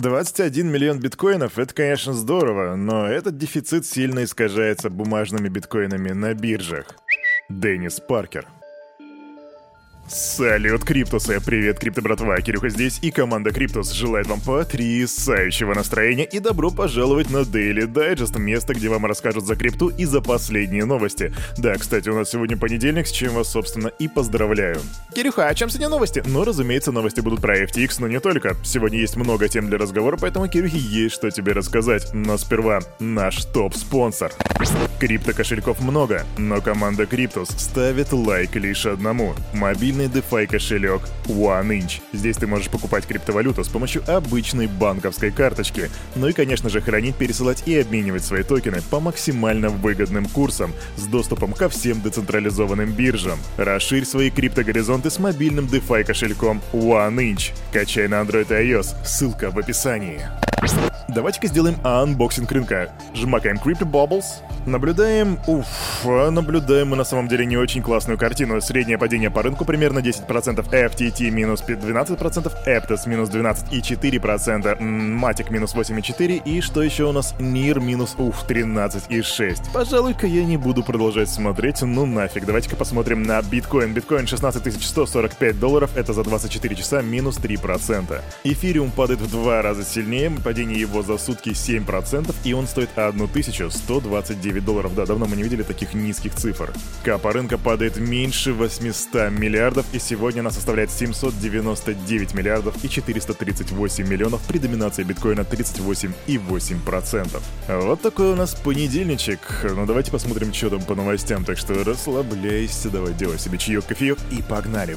21 миллион биткоинов — это, конечно, здорово, но этот дефицит сильно искажается бумажными биткоинами на биржах. Деннис Паркер Салют, Криптусы! Привет, Крипто братва, Кирюха здесь, и команда Криптус желает вам потрясающего настроения и добро пожаловать на Daily Digest, место, где вам расскажут за крипту и за последние новости. Да, кстати, у нас сегодня понедельник, с чем вас, собственно, и поздравляю. Кирюха, а чем сегодня новости? Ну, разумеется, новости будут про FTX, но не только. Сегодня есть много тем для разговора, поэтому, Кирюхе, есть что тебе рассказать. Но сперва наш топ-спонсор. Крипто-кошельков много, но команда Криптус ставит лайк лишь одному. Мобильный мобильный DeFi кошелек OneInch. Здесь ты можешь покупать криптовалюту с помощью обычной банковской карточки. Ну и, конечно же, хранить, пересылать и обменивать свои токены по максимально выгодным курсам с доступом ко всем децентрализованным биржам. Расширь свои криптогоризонты с мобильным DeFi кошельком OneInch. Качай на Android и iOS. Ссылка в описании. Давайте-ка сделаем unboxing рынка. Жмакаем Crypto Bubbles. Наблюдаем... Уф, наблюдаем мы на самом деле не очень классную картину. Среднее падение по рынку примерно 10%, FTT минус 12%, Aptos минус 12,4%, Matic минус 8,4% и что еще у нас? NEAR минус, уф, 13,6%. Пожалуй-ка я не буду продолжать смотреть, ну нафиг. Давайте-ка посмотрим на биткоин. Биткоин 16 145 долларов, это за 24 часа минус 3%. Эфириум падает в два раза сильнее, падение его за сутки 7%, и он стоит 1129 долларов. Да, давно мы не видели таких низких цифр. Капа рынка падает меньше 800 миллиардов, и сегодня она составляет 799 миллиардов и 438 миллионов при доминации биткоина 38,8%. Вот такой у нас понедельничек. Ну давайте посмотрим, что там по новостям, так что расслабляйся, давай делай себе чаек, кофеек и погнали.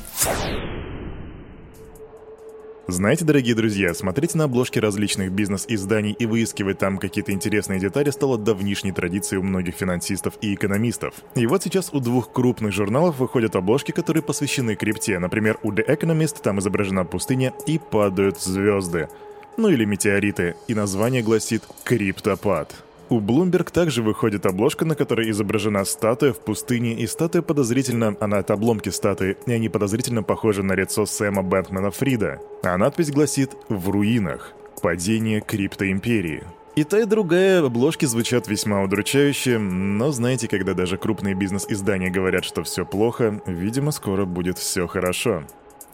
Знаете, дорогие друзья, смотреть на обложки различных бизнес-изданий и выискивать там какие-то интересные детали стало давнишней традицией у многих финансистов и экономистов. И вот сейчас у двух крупных журналов выходят обложки, которые посвящены крипте. Например, у The Economist там изображена пустыня и падают звезды. Ну или метеориты, и название гласит «Криптопад». У Bloomberg также выходит обложка, на которой изображена статуя в пустыне, и статуя подозрительно, она от обломки статуи, и они подозрительно похожи на лицо Сэма Бэнкмана Фрида. А надпись гласит «В руинах. Падение криптоимперии». И та, и другая обложки звучат весьма удручающе, но знаете, когда даже крупные бизнес-издания говорят, что все плохо, видимо, скоро будет все хорошо.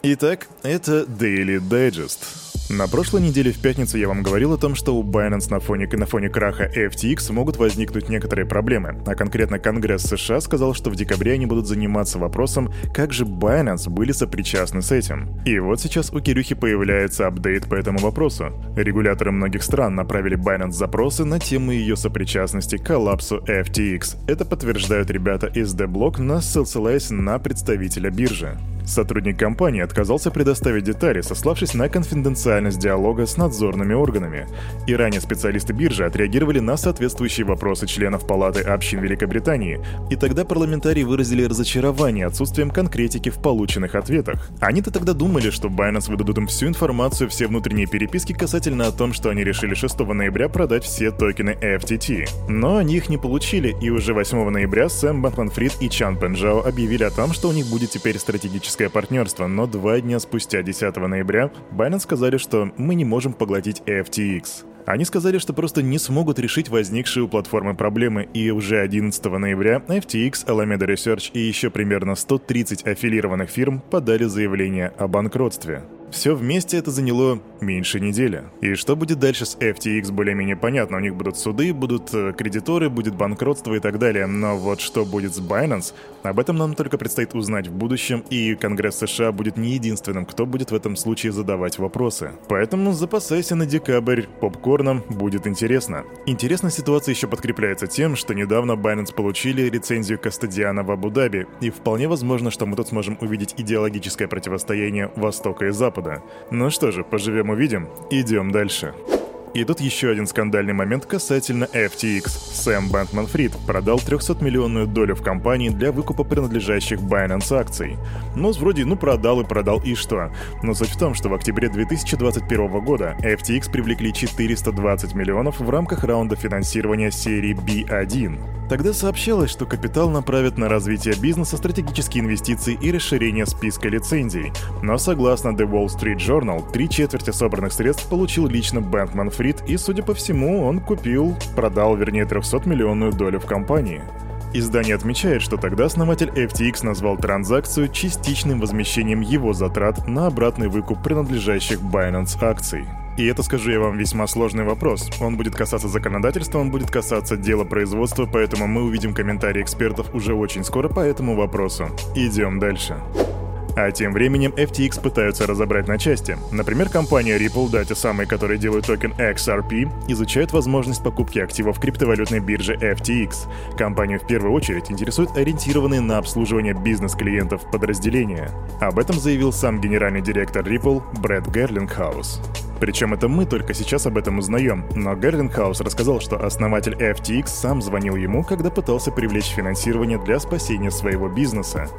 Итак, это Daily Digest. На прошлой неделе в пятницу я вам говорил о том, что у Binance на фоне, на фоне краха FTX могут возникнуть некоторые проблемы, а конкретно Конгресс США сказал, что в декабре они будут заниматься вопросом, как же Binance были сопричастны с этим. И вот сейчас у Кирюхи появляется апдейт по этому вопросу. Регуляторы многих стран направили Binance запросы на тему ее сопричастности к коллапсу FTX. Это подтверждают ребята из The на ссылаясь на представителя биржи. Сотрудник компании отказался предоставить детали, сославшись на конфиденциальность диалога с надзорными органами. И ранее специалисты биржи отреагировали на соответствующие вопросы членов Палаты общин Великобритании, и тогда парламентарии выразили разочарование отсутствием конкретики в полученных ответах. Они-то тогда думали, что Binance выдадут им всю информацию, все внутренние переписки касательно о том, что они решили 6 ноября продать все токены FTT. Но они их не получили, и уже 8 ноября Сэм Бэнкман-Фрид и Чан Пенжао объявили о том, что у них будет теперь стратегическая стратегическое партнерство, но два дня спустя, 10 ноября, Binance сказали, что мы не можем поглотить FTX. Они сказали, что просто не смогут решить возникшие у платформы проблемы, и уже 11 ноября FTX, Alameda Research и еще примерно 130 аффилированных фирм подали заявление о банкротстве. Все вместе это заняло меньше недели. И что будет дальше с FTX более-менее понятно. У них будут суды, будут э, кредиторы, будет банкротство и так далее. Но вот что будет с Binance, об этом нам только предстоит узнать в будущем, и Конгресс США будет не единственным, кто будет в этом случае задавать вопросы. Поэтому запасайся на декабрь, попкорном будет интересно. Интересная ситуация еще подкрепляется тем, что недавно Binance получили рецензию Кастадиана в Абу-Даби, и вполне возможно, что мы тут сможем увидеть идеологическое противостояние Востока и Запада. Ну что же, поживем увидим, идем дальше. И тут еще один скандальный момент касательно FTX. Сэм Бэнкман Фрид продал 300-миллионную долю в компании для выкупа принадлежащих Binance акций. Ну, вроде, ну продал и продал, и что? Но суть в том, что в октябре 2021 года FTX привлекли 420 миллионов в рамках раунда финансирования серии B1. Тогда сообщалось, что капитал направят на развитие бизнеса, стратегические инвестиции и расширение списка лицензий. Но согласно The Wall Street Journal, три четверти собранных средств получил лично Бэнкман Фрид, и, судя по всему, он купил, продал, вернее, 300-миллионную долю в компании. Издание отмечает, что тогда основатель FTX назвал транзакцию частичным возмещением его затрат на обратный выкуп принадлежащих Binance акций. И это, скажу я вам, весьма сложный вопрос. Он будет касаться законодательства, он будет касаться дела производства, поэтому мы увидим комментарии экспертов уже очень скоро по этому вопросу. Идем дальше. А тем временем FTX пытаются разобрать на части. Например, компания Ripple, да, те самые, которые делают токен XRP, изучают возможность покупки активов криптовалютной биржи FTX. Компанию в первую очередь интересуют ориентированные на обслуживание бизнес-клиентов подразделения. Об этом заявил сам генеральный директор Ripple Брэд Герлингхаус. Причем это мы только сейчас об этом узнаем, но Герлингхаус рассказал, что основатель FTX сам звонил ему, когда пытался привлечь финансирование для спасения своего бизнеса.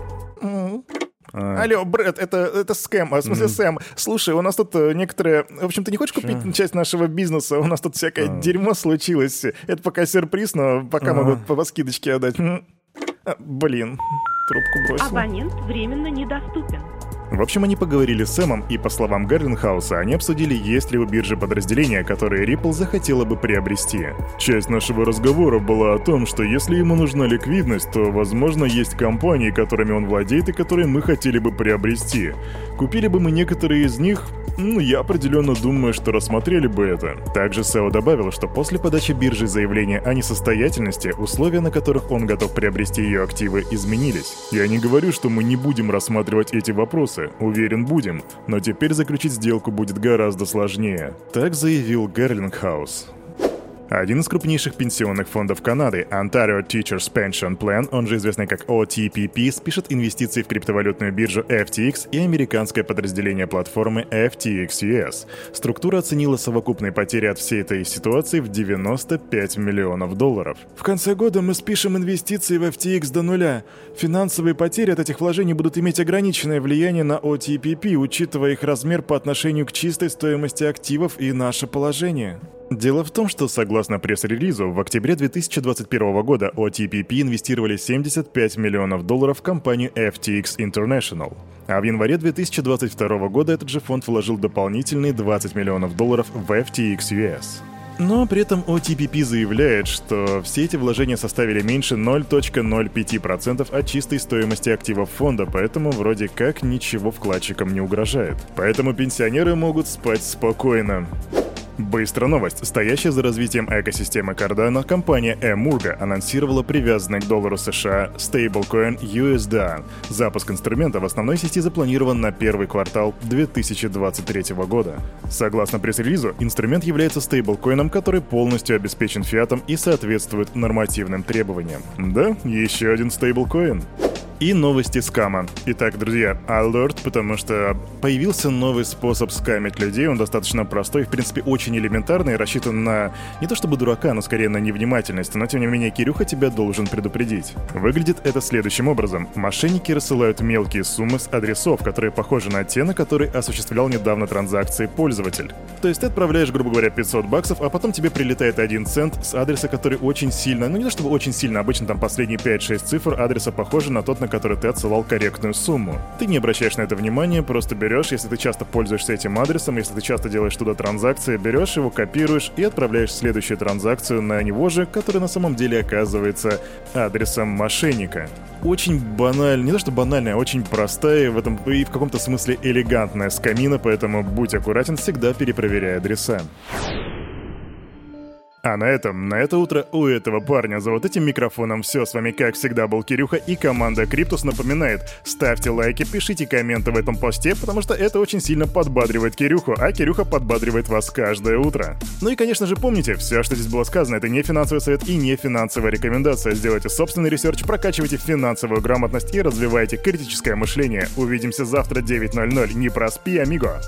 А. Алло, Брэд, это, это скэм, а, в смысле mm. Сэм. Слушай, у нас тут э, некоторые... В общем, ты не хочешь купить Чё? часть нашего бизнеса? У нас тут всякое а. дерьмо случилось. Это пока сюрприз, но пока а. могут по скидочке отдать. А, блин, трубку бросил. Абонент временно недоступен. В общем, они поговорили с Сэмом, и, по словам Гарлинхауса, они обсудили, есть ли у биржи подразделения, которые Ripple захотела бы приобрести. Часть нашего разговора была о том, что если ему нужна ликвидность, то, возможно, есть компании, которыми он владеет и которые мы хотели бы приобрести. Купили бы мы некоторые из них, ну, я определенно думаю, что рассмотрели бы это. Также Сео добавил, что после подачи биржи заявления о несостоятельности, условия, на которых он готов приобрести ее активы, изменились. Я не говорю, что мы не будем рассматривать эти вопросы, уверен, будем, но теперь заключить сделку будет гораздо сложнее. Так заявил Герлингхаус. Один из крупнейших пенсионных фондов Канады, Ontario Teachers Pension Plan, он же известный как OTPP, спишет инвестиции в криптовалютную биржу FTX и американское подразделение платформы FTX US. Структура оценила совокупные потери от всей этой ситуации в 95 миллионов долларов. В конце года мы спишем инвестиции в FTX до нуля. Финансовые потери от этих вложений будут иметь ограниченное влияние на OTPP, учитывая их размер по отношению к чистой стоимости активов и наше положение. Дело в том, что, согласно пресс-релизу, в октябре 2021 года OTPP инвестировали 75 миллионов долларов в компанию FTX International. А в январе 2022 года этот же фонд вложил дополнительные 20 миллионов долларов в FTX US. Но при этом OTPP заявляет, что все эти вложения составили меньше 0.05% от чистой стоимости активов фонда, поэтому вроде как ничего вкладчикам не угрожает. Поэтому пенсионеры могут спать спокойно. Быстрая новость. Стоящая за развитием экосистемы Cardano, компания Emurga анонсировала привязанный к доллару США стейблкоин USDA. Запуск инструмента в основной сети запланирован на первый квартал 2023 года. Согласно пресс-релизу, инструмент является стейблкоином, который полностью обеспечен фиатом и соответствует нормативным требованиям. Да, еще один стейблкоин и новости скама. Итак, друзья, alert, потому что появился новый способ скамить людей. Он достаточно простой, в принципе, очень элементарный, рассчитан на не то чтобы дурака, но скорее на невнимательность. Но тем не менее, Кирюха тебя должен предупредить. Выглядит это следующим образом. Мошенники рассылают мелкие суммы с адресов, которые похожи на те, на которые осуществлял недавно транзакции пользователь. То есть ты отправляешь, грубо говоря, 500 баксов, а потом тебе прилетает один цент с адреса, который очень сильно, ну не то чтобы очень сильно, обычно там последние 5-6 цифр адреса похожи на тот, на который ты отсылал корректную сумму. Ты не обращаешь на это внимания, просто берешь, если ты часто пользуешься этим адресом, если ты часто делаешь туда транзакции, берешь его, копируешь и отправляешь следующую транзакцию на него же, который на самом деле оказывается адресом мошенника очень банальная, не то что банальная, а очень простая, в этом и в каком-то смысле элегантная скамина, поэтому будь аккуратен, всегда перепроверяй адреса. А на этом, на это утро у этого парня за вот этим микрофоном все. С вами, как всегда, был Кирюха и команда Криптус напоминает, ставьте лайки, пишите комменты в этом посте, потому что это очень сильно подбадривает Кирюху, а Кирюха подбадривает вас каждое утро. Ну и, конечно же, помните, все, что здесь было сказано, это не финансовый совет и не финансовая рекомендация. Сделайте собственный research, прокачивайте финансовую грамотность и развивайте критическое мышление. Увидимся завтра 9.00. Не проспи, амиго!